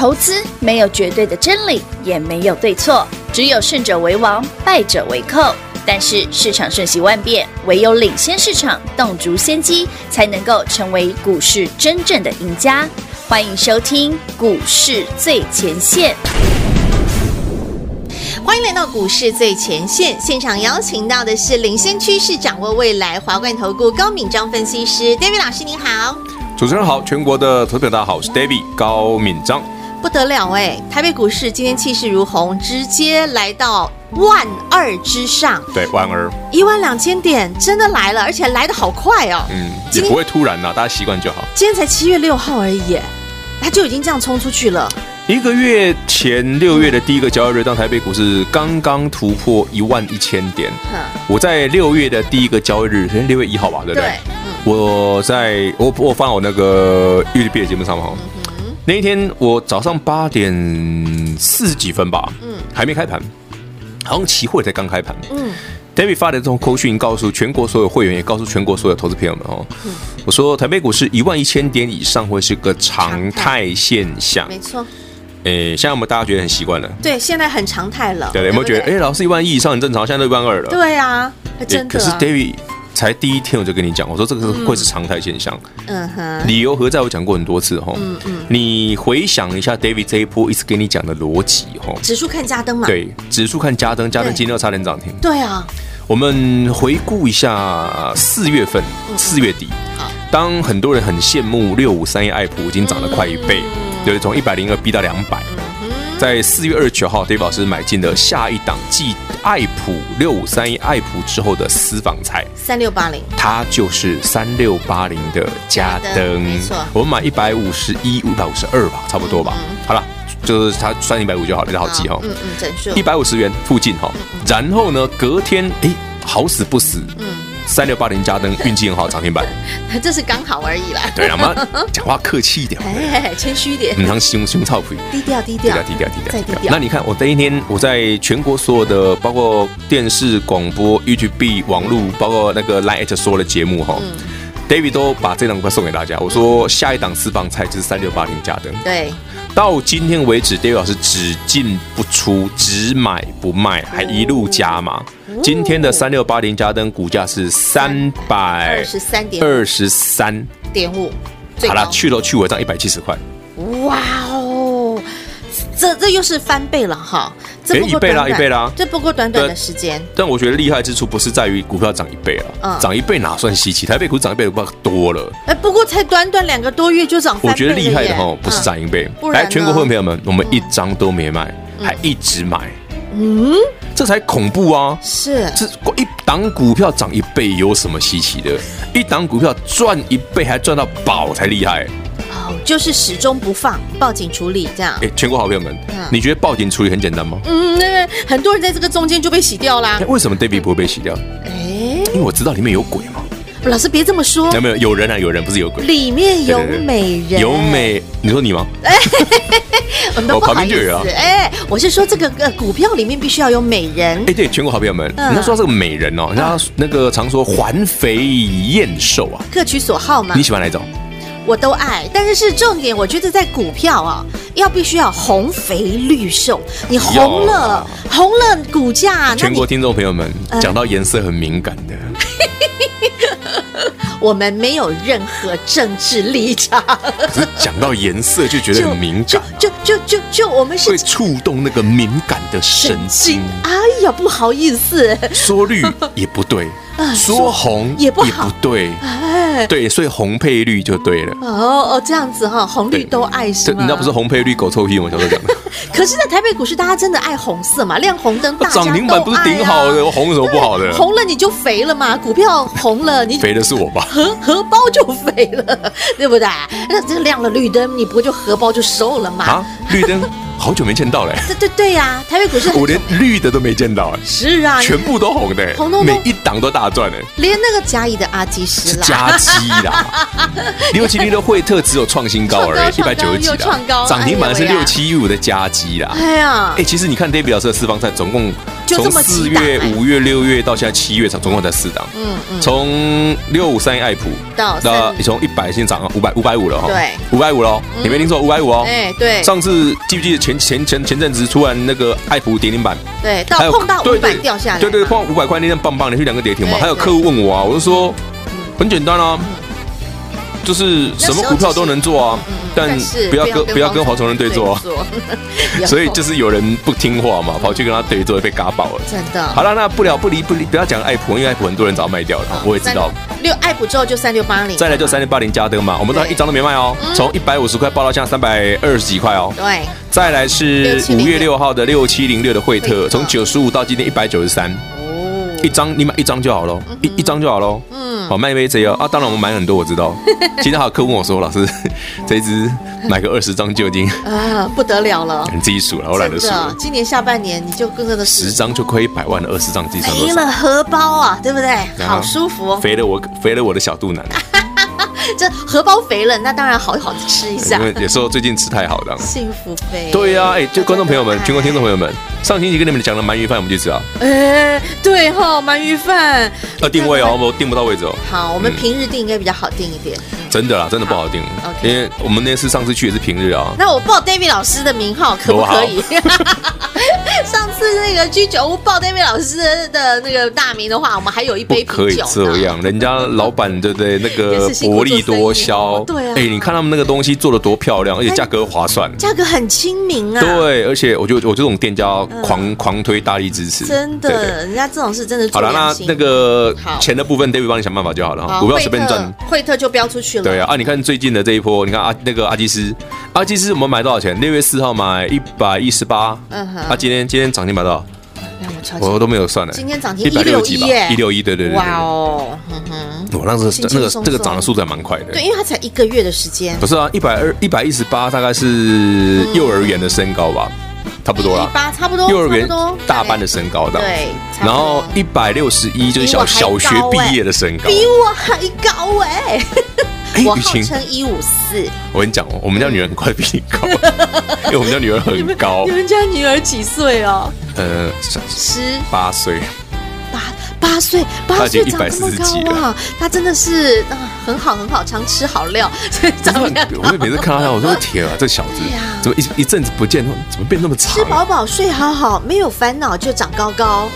投资没有绝对的真理，也没有对错，只有胜者为王，败者为寇。但是市场瞬息万变，唯有领先市场，洞烛先机，才能够成为股市真正的赢家。欢迎收听股市最前线。欢迎来到股市最前线，现场邀请到的是领先趋势、掌握未来华冠投顾高敏章分析师 David 老师，您好。主持人好，全国的投资者大家好，我是 David 高敏章。不得了哎，台北股市今天气势如虹，直接来到万二之上。对，万二，一万两千点真的来了，而且来的好快哦。嗯，也不会突然呐，大家习惯就好。今天才七月六号而已，它就已经这样冲出去了。一个月前六月的第一个交易日，当台北股市刚刚突破一万一千点，我在六月的第一个交易日，六月一号吧，对不对？对。我在我我放我那个 YouTube 的节目上嘛。那一天我早上八点四十几分吧，嗯，还没开盘，好像期货才刚开盘，嗯，David 发的这种口讯告诉全国所有会员，也告诉全国所有投资朋友们哦，嗯，我说台北股市一万一千点以上会是个常态现象，没错，哎，现在我们大家觉得很习惯了，对，现在很常态了，对，有没有觉得哎，老师一万一以上很正常，现在都一万二了，对啊，真的，可是 David。才第一天我就跟你讲，我说这个是会是常态现象。嗯哼，理由何在？我讲过很多次哈。嗯嗯，你回想一下，David 这一波一直跟你讲的逻辑哈。指数看加灯嘛。对，指数看加灯，加灯今天要差点涨停。对啊。我们回顾一下四月份，四月底，当很多人很羡慕六五三一爱普已经涨了快一倍，对，从一百零二逼到两百。在四月二十九号，David 老师买进了下一档继爱普六五三一爱普之后的私房菜三六八零，它就是三六八零的加灯，没错，我们买一百五十一、一百五十二吧，差不多吧。嗯、好了，就是它算一百五就好了，比较好记哈。嗯嗯，整数一百五十元附近哈。然后呢，隔天哎、欸，好死不死，嗯。三六八零加登运气很好，涨停板。这是刚好而已啦。对，我们 讲话客气一点，哎，谦虚一点。你当胸胸臭屁，低调低调低调低调低调低调。那你看，我第一天我在全国所有的，包括电视、广播、YouTube、网络，包括那个 Line 所有的节目哈，David 都把这档股票送给大家。我说下一档私房菜就是三六八零加登。对。到今天为止，David 老师只进不出，只买不卖，还一路加码。今天的三六八零加灯股价是三百二十三点二十三点五，好了，去头去尾涨一百七十块。哇哦，这这又是翻倍了哈！哎，一倍啦，一倍啦！这不过短短的时间。但我觉得厉害之处不是在于股票涨一倍了，涨一倍哪算稀奇？台北股涨一倍的多了。哎，不过才短短两个多月就涨。我觉得厉害的哈，不是涨一倍。来，全国会员朋友们，我们一张都没卖，还一直买。嗯，这才恐怖啊！是，这一档股票涨一倍有什么稀奇的？一档股票赚一倍还赚到宝才厉害。哦，就是始终不放，报警处理这样。哎，全国好朋友们，你觉得报警处理很简单吗？嗯，那很多人在这个中间就被洗掉啦。为什么 David 不会被洗掉？哎，因为我知道里面有鬼嘛。老师别这么说，有没有有人啊？有人不是有鬼？里面有美人，有美，你说你吗？我们都不好意思。哎，我是说这个呃股票里面必须要有美人。哎，对，全国好朋友们，人家说这个美人哦，人家那个常说环肥燕瘦啊，各取所好嘛。你喜欢哪一种？我都爱，但是是重点，我觉得在股票啊，要必须要红肥绿瘦，你红了，红了股价。全国听众朋友们，讲到颜色很敏感的。我们没有任何政治立场，可是讲到颜色就觉得很敏感，就就就就就我们是会触动那个敏感的神经。哎呀，不好意思，说绿也不对，说红也不对，哎，对，所以红配绿就对了。哦哦，这样子哈，红绿都爱是吗？你那不是红配绿狗臭屁吗？小时候讲的。可是，在台北股市，大家真的爱红色嘛？亮红灯。涨停板不是顶好的，红有什么不好的？红了你就肥了嘛？股票红了，你肥的是我吧？荷荷包就肥了，对不对？那这个亮了绿灯，你不就荷包就瘦了嘛？啊，绿灯。好久没见到嘞！对对对呀，台北股市我连绿的都没见到哎。是啊，全部都红的，红彤彤，每一档都大赚哎。连那个嘉义的阿基师啦，加基啦，六七零的惠特只有创新高而已，一百九十几啦，涨停板是六七一五的加基啦。哎呀，哎，其实你看 David 老师的私房菜总共从四月、五月、六月到现在七月，总总共才四档。嗯嗯。从六五三一爱普到到你从一百先涨五百五百五了哈。对。五百五喽，你没听错，五百五哦。哎，对。上次记不记得前前前前阵子突然那个爱普跌停板？对，到碰到五百掉下来。对对，碰到五百块那天棒棒连续两个跌停嘛。还有客户问我啊，我就说很简单啊。就是什么股票都能做啊，但不要跟不要跟黄崇仁对做啊。所以就是有人不听话嘛，跑去跟他对做，被嘎爆了。真的。好了，那不了不离不离，不要讲爱普，因为爱普很多人早卖掉了，我也知道。六爱普之后就三六八零，再来就三六八零加登嘛，我们都一张都没卖哦，从一百五十块爆到现在三百二十几块哦。对。再来是五月六号的六七零六的惠特，从九十五到今天一百九十三。一张你买一张就好了，一一张就好了。嗯，好卖一杯这样啊，当然我们买很多，我知道。今天还有客户问我说：“老师，这一支买个二十张就已经啊不得了了。”你自己数了，我懒得数。今年下半年你就更多的十张就亏一百万的二十张计算。没了荷包啊，对不对？好舒服哦。肥了我，肥了我的小肚腩。这荷包肥了，那当然好好吃一下。因为有时候最近吃太好了，幸福肥。对呀，哎，就观众朋友们，全国听众朋友们，上星期跟你们讲的鳗鱼饭，我们去吃啊。哎，对哈，鳗鱼饭。要定位哦，我定不到位置哦。好，我们平日定应该比较好定一点。真的啦，真的不好订。因为我们那次上次去也是平日啊。那我报 David 老师的名号可不可以？上次那个居酒屋报 David 老师的那个大名的话，我们还有一杯啤酒。可以这样，人家老板对不对？那个薄利多销。对啊。哎，你看他们那个东西做的多漂亮，而且价格划算，价格很亲民啊。对，而且我觉得我这种店家狂狂推大力支持。真的，人家这种是真的。好了，那那个钱的部分，David 帮你想办法就好了哈。股票随便赚。惠特就标出去了。对啊，啊，你看最近的这一波，你看啊，那个阿基斯，阿基斯我们买多少钱？六月四号买一百一十八。嗯哼。啊，今天今天涨停板多少？我都没有算呢。今天涨停一百六几吧？一六一，对对对。哇哦，嗯哼。我那时那个这个涨的速度还蛮快的。对，因为它才一个月的时间。不是啊，一百二一百一十八大概是幼儿园的身高吧，差不多啦。八差不多。幼儿园大班的身高的。对。然后一百六十一就是小小学毕业的身高。比我还高哎。我号称一五四。我跟你讲哦，我们家女儿很快比你高，因为我们家女儿很高。你们家女儿几岁哦？呃，十八岁。八八岁，八岁长这么高啊！他真的是啊，很好很好，常吃好料。长得我就每次看到他，我说天 啊，这小子怎么一一阵子不见，怎么变那么长？吃饱饱，睡好好，没有烦恼就长高高。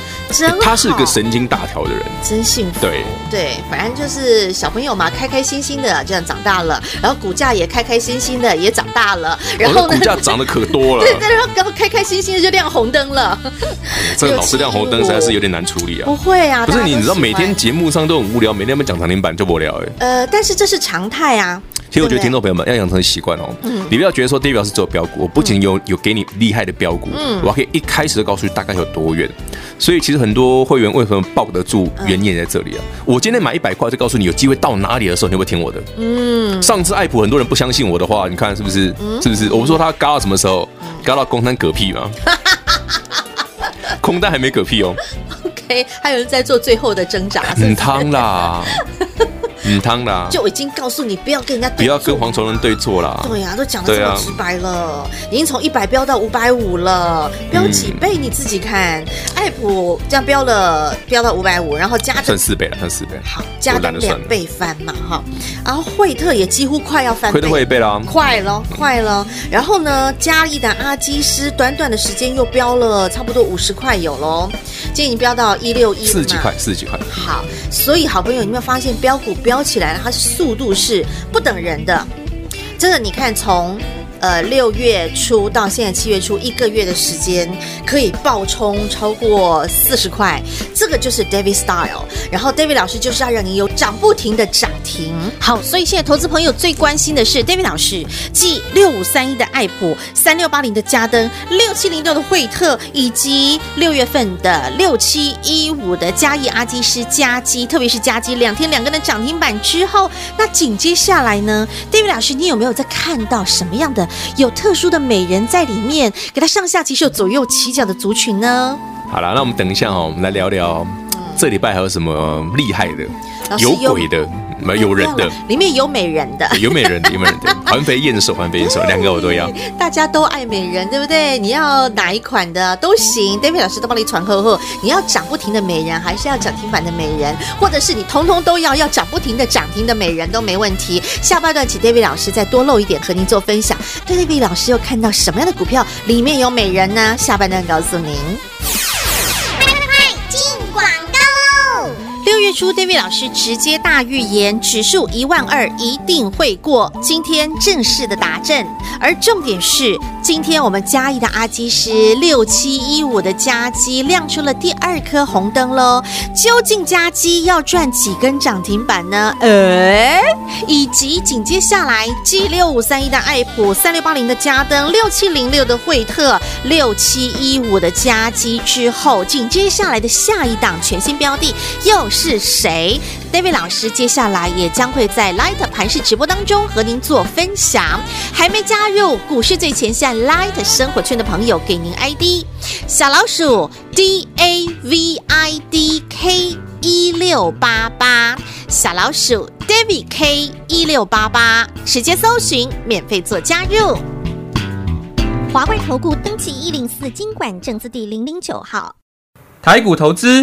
他是个神经大条的人，真幸福。对对，反正就是小朋友嘛，开开心心的这样长大了，然后股价也开开心心的也长大了，然后呢，股价涨得可多了。对 对，然后然后开开心心的就亮红灯了。这个老师亮红灯实在是有点难处理啊。不会啊，不是你，你知道每天节目上都很无聊，每天我们讲涨停板就无聊哎。呃，但是这是常态啊。其实我觉得听众朋友们要养成习惯哦，你不要觉得说 David 是做标股，我不仅有有给你厉害的标股，我还可以一开始就告诉你大概有多远。所以其实很多会员为什么抱得住，原因在这里啊。我今天买一百块就告诉你有机会到哪里的时候，你会听我的？嗯。上次爱普很多人不相信我的话，你看是不是？是不是？我不说他嘎到什么时候？嘎到空单嗝屁吗？空单还没嗝屁哦。OK，还有人在做最后的挣扎。很汤啦。嗯，汤啦，就已经告诉你不要跟人家不要跟黄崇仁对错啦。对呀、啊，都讲的这么直白了，已经从一百飙到五百五了，飙几倍你自己看。爱普这样飙了，飙到五百五，然后加算四倍了，算四倍。好，加了两倍翻嘛，哈。然后惠特也几乎快要翻倍，惠特一倍了，快了，快了。然后呢，嘉义的阿基师短短的时间又飙了差不多五十块有喽，今天已经飙到一六一，四十几块，四十几块。好，所以好朋友，你有没有发现标股飙？飙起来，它速度是不等人的，真的，你看从。呃，六月初到现在七月初一个月的时间，可以爆冲超过四十块，这个就是 David Style。然后 David 老师就是要让你有涨不停的涨停。好，所以现在投资朋友最关心的是 David 老师，继六五三一的爱普、三六八零的嘉登、六七零六的惠特，以及六月份的六七一五的嘉义阿基师加基，特别是加基两天两根的涨停板之后，那紧接下来呢，David 老师，你有没有在看到什么样的？有特殊的美人在里面，给他上下其手、左右起脚的族群呢？好了，那我们等一下哦，我们来聊聊这礼拜还有什么厉害的、有鬼的。没有人的，里面有美人的，有美人的，有美人的，环肥燕瘦，环肥燕瘦，两个我都要。大家都爱美人，对不对？你要哪一款的都行，David 老师都帮你传呵呵。你要涨不停的美人，还是要涨停板的美人，或者是你通通都要，要涨不停的涨停的美人都没问题。下半段请 David 老师再多露一点，和您做分享。对，David 老师又看到什么样的股票里面有美人呢？下半段告诉您。初，David 老师直接大预言，指数一万二一定会过。今天正式的达阵，而重点是，今天我们嘉义的阿基师六七一五的嘉基亮出了第二颗红灯喽。究竟嘉基要赚几根涨停板呢？呃，以及紧接下来 G 六五三一的爱普，三六八零的嘉登，六七零六的惠特，六七一五的嘉基之后，紧接下来的下一档全新标的又是谁？David 老师接下来也将会在 Light 盘式直播当中和您做分享。还没加入股市最前线 Light 生活圈的朋友，给您 ID 小老鼠 D A V I D K 一六八八，小老鼠 David K 一六八八，直接搜寻免费做加入。华冠投顾登记一零四经管证字第零零九号，台股投资。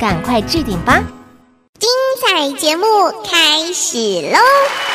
赶快置顶吧！精彩节目开始喽！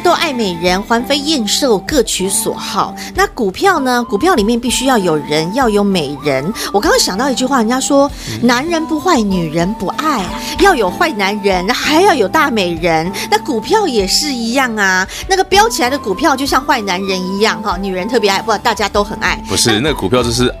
都爱美人，环肥燕瘦，各取所好。那股票呢？股票里面必须要有人，要有美人。我刚刚想到一句话，人家说男人不坏，女人不爱，要有坏男人，还要有大美人。那股票也是一样啊，那个飙起来的股票就像坏男人一样哈，女人特别爱，不，大家都很爱。不是那股票就是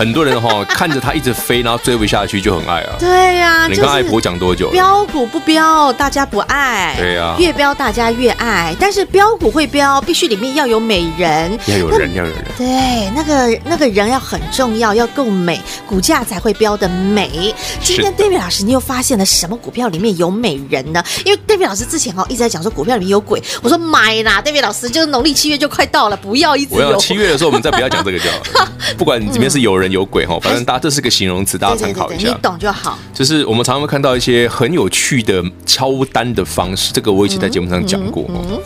很多人哈看着它一直飞，然后追不下去就很爱啊。对呀、就是你看爱博讲多久了？飙股不标，大家不爱。对呀越标大家越爱。但是标股会标，必须里面要有美人，要有人，要有人。对，那个那个人要很重要，要够美，股价才会标的美。今天 David 老师，你又发现了什么股票里面有美人呢？因为 David 老师之前哦一直在讲说股票里面有鬼，我说买啦，David 老师，就是农历七月就快到了，不要一直有。我要七月的时候我们再不要讲这个就好了。不管里面是有人有鬼哈，反正大家这是个形容词，大家参考一下。对对对对，你懂就好。就是我们常常会看到一些很有趣的敲单的方式，这个我以前在节目上讲过。嗯嗯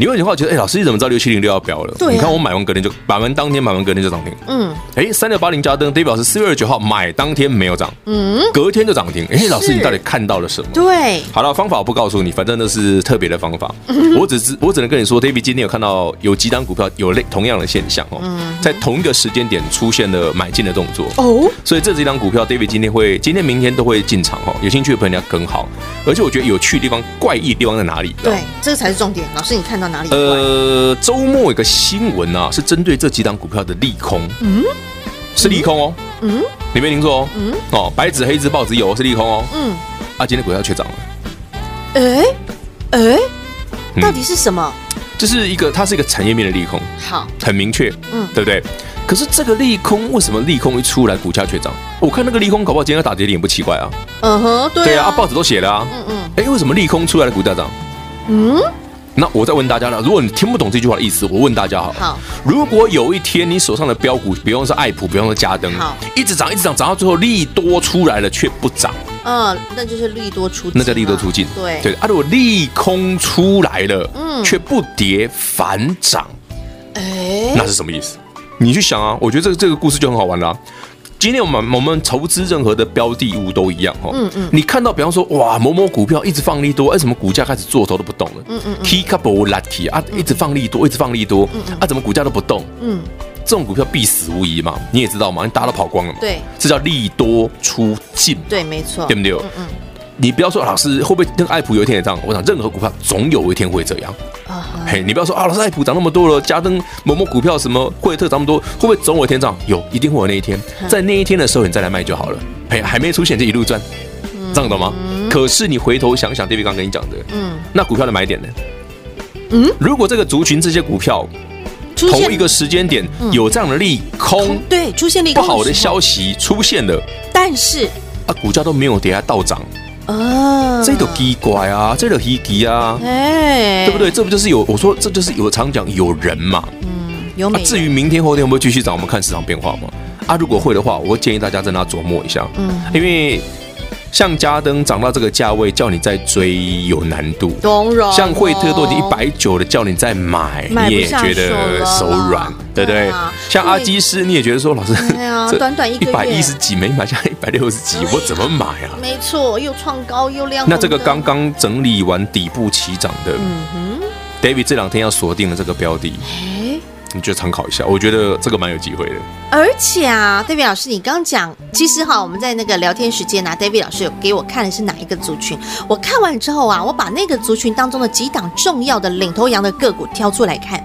你问的话，觉得哎，老师你怎么知道六七零六要飙了？对啊你看我买完隔天就买完当天买完隔天就涨停。嗯，哎，三六八零加登，代表是四月二十九号买当天没有涨，嗯，隔天就涨停。哎，老师你到底看到了什么？对，好了，方法我不告诉你，反正那是特别的方法。嗯我只知我只能跟你说，David 今天有看到有几档股票有类同样的现象哦，在同一个时间点出现了买进的动作嗯哦，所以这几档股票，David 今天会今天明天都会进场哦，有兴趣的朋友要跟好。而且我觉得有趣的地方、怪异的地方在哪里？对，这才是重点。老师，你看到哪里？呃，周末有个新闻啊，是针对这几档股票的利空，嗯，是利空哦，嗯，你没听错哦，嗯，哦，白纸黑字报纸有是利空哦，嗯，啊，今天股票却涨了。哎哎，嗯到底是什么？这是一个，它是一个产业面的利空，好，很明确，嗯嗯，对不对？可是这个利空为什么利空一出来，股价却涨？我看那个利空搞不好今天要打跌点也不奇怪啊。嗯哼，对对啊，啊啊，报纸都写了啊。嗯嗯哎，为什么利空出来的股价涨？嗯，那我再问大家了，如果你听不懂这句话的意思，我问大家好了，好，如果有一天你手上的标股，比方说爱普，比方说嘉登好，一直涨，一直涨，涨到最后利多出来了却不涨，嗯，那就是利多出，那叫利多出尽。对。对啊，如果利空出来了，嗯。却不跌反涨。哎，那是什么意思？你去想啊，我觉得这个这个故事就很好玩啦、今天我们我们投资任何的标的物都一样哈，嗯嗯，你看到比方说哇某某股票一直放利多，为什么股价开始做头都不动了？嗯嗯 k e y couple lucky 啊，一直放利多，一直放利多，啊，怎么股价都不动？嗯，这种股票必死无疑嘛，你也知道嘛，你大家都跑光了嘛，对，这叫利多出尽，对，没错，对不对？嗯嗯你不要说老师会不会跟爱普有一天也这样？我想任何股票总有一天会这样。嘿，你不要说啊，老师爱普涨那么多了，嘉登某某股票什么惠特涨那么多，会不会总有一天涨？有，一定会有那一天，在那一天的时候你再来卖就好了。嘿，还没出现就一路赚，这样懂吗？可是你回头想想，David 刚跟你讲的，嗯，那股票的买点呢？嗯，如果这个族群这些股票同一个时间点有这样的利空，对出现利空不好的消息出现了，但是啊，股价都没有跌，还倒涨，啊，这都奇怪啊，这都稀奇啊。哎，对不对？这不就是有我说这就是有常讲有人嘛。嗯有美，至于明天后天会不会继续涨，我们看市场变化嘛。啊，如果会的话，我会建议大家在那琢磨一下。嗯，因为像嘉登涨到这个价位，叫你再追有难度。像惠特都已经一百九了，叫你再买，你也觉得手软，对不对？像阿基斯，你也觉得说，老师 短短一百一十几没买，现 在一百六十几，我怎么买啊？没错，又创高又亮。那这个刚刚整理完底部起涨的嗯哼，David 这两天要锁定了这个标的，哎。你就参考一下，我觉得这个蛮有机会的。而且啊，David 老师，你刚讲，其实哈，我们在那个聊天时间呢、啊、，David 老师有给我看的是哪一个族群？我看完之后啊，我把那个族群当中的几档重要的领头羊的个股挑出来看，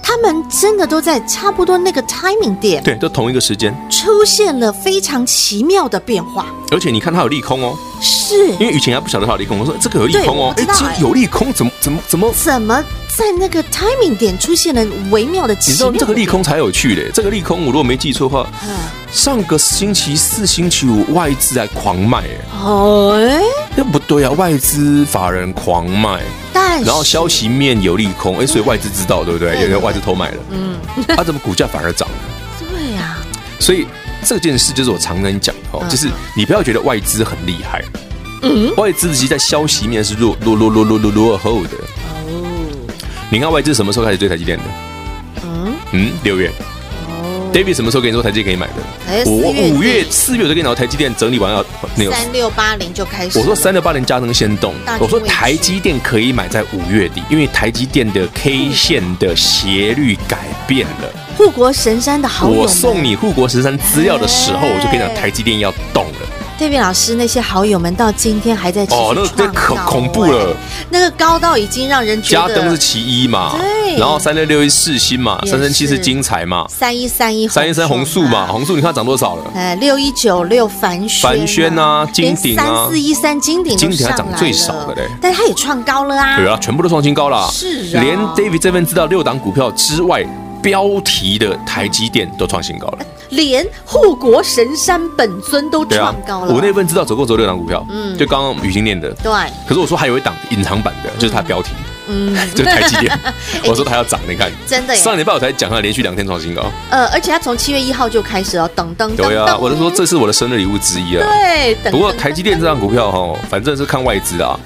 他们真的都在差不多那个 timing 点，对，都同一个时间，出现了非常奇妙的变化。而且你看它有利空哦，是因为以前还不晓得它有利空，我说这个有利空哦，哎，有利空，怎么怎么怎么？怎么在那个 timing 点出现了微妙的奇妙的？你知道这个利空才有趣嘞，这个利空我如果没记错的话，嗯。上个星期四、星期五外资在狂卖，哎，哦，哎，那不对啊，外资法人狂卖，但然后消息面有利空，哎，所以外资知道对不对？对有人外资偷买了，嗯，啊，怎么股价反而涨了？对呀，所以这件事就是我常跟你讲的哦，就是你不要觉得外资很厉害，嗯，外资其实在消息面是落落落落落落落后的。哦，你看外资什么时候开始追台积电的？嗯，嗯，六月。哦，David 什么时候跟你说台积电可以买的？哎我五月四月我就跟你讲台积电整理完要那个。三六八零就开始，我说三六八零加能先动我说台积电可以买在五月底，因为台积电的 K 线的斜率改变了。护国神山的好友，我送你护国神山资料的时候，哎我就跟你讲台积电要动了。David 老师那些好友们到今天还在哦，那个那可恐怖了哎。那个高到已经让人觉得加登是其一嘛，对然后三六六一四星嘛，也三三七是是精彩嘛，三一三一三一三红素嘛，红素你看它涨多少了？哎，六一九六凡轩凡轩啊金鼎啊三四一三金鼎金都上来鼎还涨最少的嘞但它也创高了啊。对啊，全部都创新高了。是啊连 David 这份知道六档股票之外，标题的台积电都创新高了。连护国神山本尊都创高，了。我那份知道走过走六档股票，嗯，就刚刚雨欣念的。对，可是我说还有一档隐藏版的，就是它标题，嗯，就台积电。我说它要涨，你看，真的耶。上礼拜我才讲它连续两天创新高。呃，而且它从七月一号就开始了，噔噔噔对啊，我就说这是我的生日礼物之一啊。对，噔不过台积电这档股票哈，反正是看外资啊，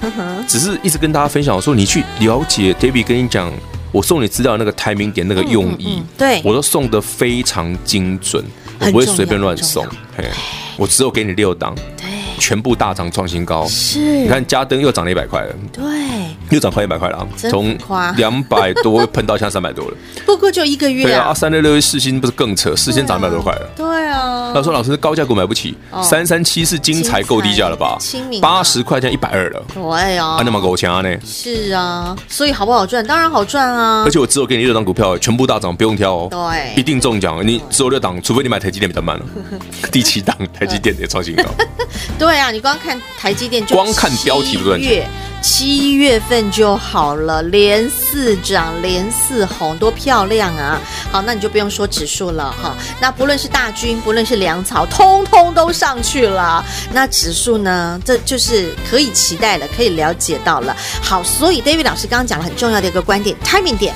只是一直跟大家分享，我说你去了解，David 跟你讲，我送你资料那个 timing 点那个用意，嗯对。我都送的非常精准，我不会随便乱送，嘿，我只有给你六档，对，全部大涨创新高。是，你看嘉登又涨了一百块了，对，又涨快一百块了从两百多喷到现在三百多了。不过就一个月。对啊，啊，三六六一世新不是更扯，四新涨一百多块了。对啊，他说：“老师，高价股买不起，哦。三三七是精彩够低价了吧？八十块钱一百二了，对啊。啊，那么够强呢？是啊，所以好不好赚？当然好赚啊。而，且我只有给你六张股票，全部大涨，不用挑哦，对。一定中奖。你只有六档，除非你买台积电比较慢了。第七档台积电也创新高，对啊，你光看台积电就光看标题不赚钱七月七月份就好了，连四涨，连四红，多漂亮啊！好，那你就不用说指数了哈。那不论是大军，不论是粮草，通通都上去了。那指数呢？这就是可以期待了，可以了解到了。好，所以 David 老师刚刚讲了很重要的一个观点，timing 点。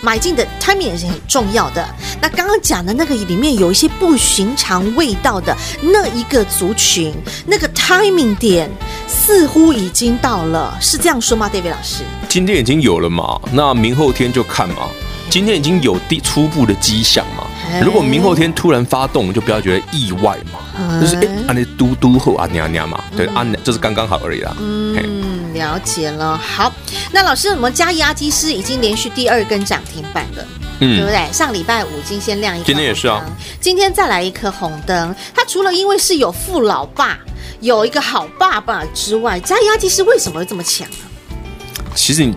买进的 timing 也是很重要的。那刚刚讲的那个里面有一些不寻常味道的那一个族群，那个 timing 点似乎已经到了，是这样说吗，David 老师？今天已经有了嘛？那明后天就看嘛。今天已经有第初步的迹象嘛哎？如果明后天突然发动，就不要觉得意外嘛。哎就是哎，啊那嘟嘟后啊娘娘嘛，对啊，就是刚刚好而已啦。嘿嗯，了解了。好，那老师，我们嘉义阿基师已经连续第二根涨停板了。嗯对不嗯，对？上礼拜五先亮一颗，今天也是啊，今天再来一颗红灯。它除了因为是有富老爸，有一个好爸爸之外，嘉义阿基师为什么会这么强啊？其实你，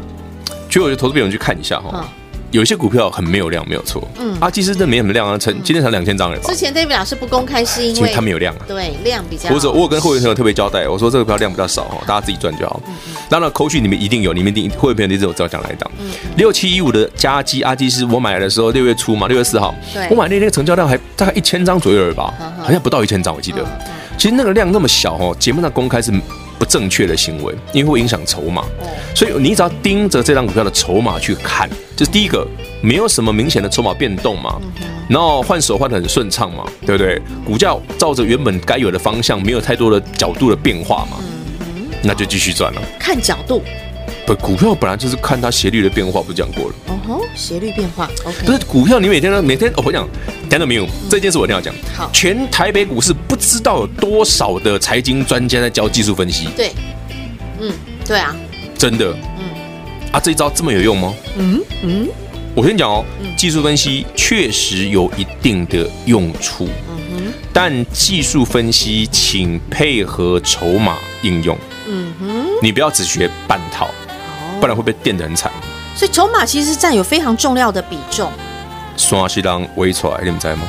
其实我觉得投资朋友去看一下哈、嗯有一些股票很没有量，没有错。嗯嗯，啊，其实这没什么量啊，成今天才两千张了吧之？前 David 老师不公开是因因为为它没有量啊。对量比较，我者我有跟会员朋友特别交代，我说这个股票量比较少哈，大家自己赚就好。当然，扣讯你们一定有，你们一定会员朋友一直有知道讲哪一档。六七一五的加基阿基是我买来的时候六月初嘛，六月四号对，我买那天成交量还大概一千张左右而已吧好像不到一千张，我记得。其实那个量那么小哦，节目上公开是不正确的行为，因为会影响筹码。所以你只要盯着这张股票的筹码去看，就是第一个没有什么明显的筹码变动嘛，然后换手换的很顺畅嘛，对不对？股价照着原本该有的方向，没有太多的角度的变化嘛，那就继续赚了。看角度，不，股票本来就是看它斜率的变化，不是讲过了？哦吼，斜率变化不，OK，不是股票，你每天都每天，哦、我讲，听到没有？这件事我一定要讲。好。全台北股市不知道有多少的财经专家在教技术分析，对，嗯，对啊，真的。嗯。啊，这一招这么有用吗？嗯嗯。我跟你讲哦，技术分析确实有一定的用处，嗯但技术分析请配合筹码应用，嗯哼，你不要只学半套，不然会被电得很惨。所以筹码其实是占有非常重要的比重，刷西当微出来，你们知道吗？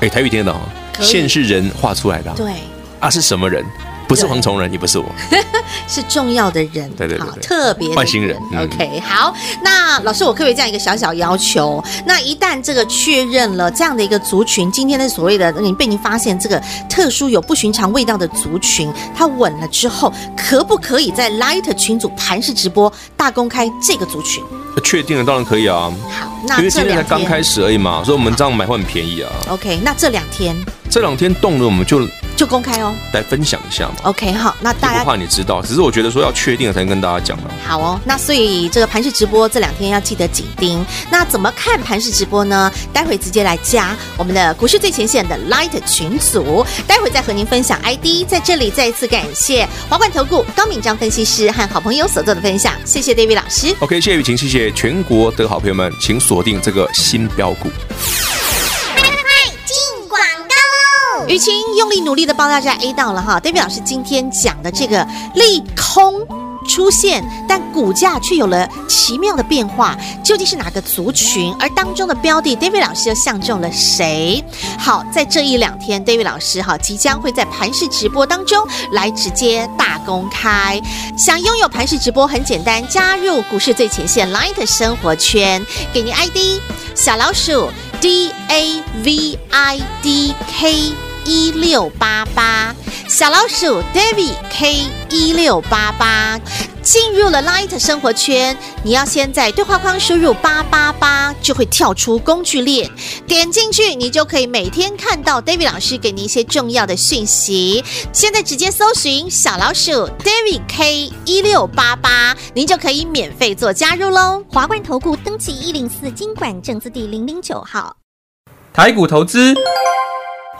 哎，台语听得懂吗？线是人画出来的啊，对，啊是什么人？不是蝗虫人，也不是我，是重要的人，对对对，特别外星人。OK，好，那老师，我可不可以这样一个小小要求？那一旦这个确认了这样的一个族群，今天的所谓的你被您发现这个特殊有不寻常味道的族群，它稳了之后，可不可以在 Light 群组盘式直播大公开这个族群？确定了，当然可以啊。好，那因为今天才刚开始而已嘛，所以我们这样买会很便宜啊。OK，那这两天，这两天动了，我们就。就公开哦，来分享一下嘛。OK，好，那大家不怕你知道，只是我觉得说要确定了才能跟大家讲嘛。好哦，那所以这个盘式直播这两天要记得紧盯。那怎么看盘式直播呢？待会直接来加我们的股市最前线的 Light 群组，待会再和您分享 ID。在这里再一次感谢华冠投顾高敏章分析师和好朋友所做的分享，谢谢 David 老师。OK，谢谢雨晴，谢谢全国的好朋友们，请锁定这个新标股。雨晴用力努力的帮大家 A 到了哈，David 老师今天讲的这个利空出现，但股价却有了奇妙的变化，究竟是哪个族群？而当中的标的，David 老师又相中了谁？好，在这一两天，David 老师哈即将会在盘势直播当中来直接大公开。想拥有盘势直播很简单，加入股市最前线 Light 生活圈，给您 ID 小老鼠 D A V I D K。一六八八小老鼠 David K 一六八八进入了 Light 生活圈，你要先在对话框输入八八八，就会跳出工具链，点进去你就可以每天看到 David 老师给你一些重要的讯息。现在直接搜寻小老鼠 David K 一六八八，您就可以免费做加入喽。华冠投顾登记一零四金管证字第零零九号，台股投资。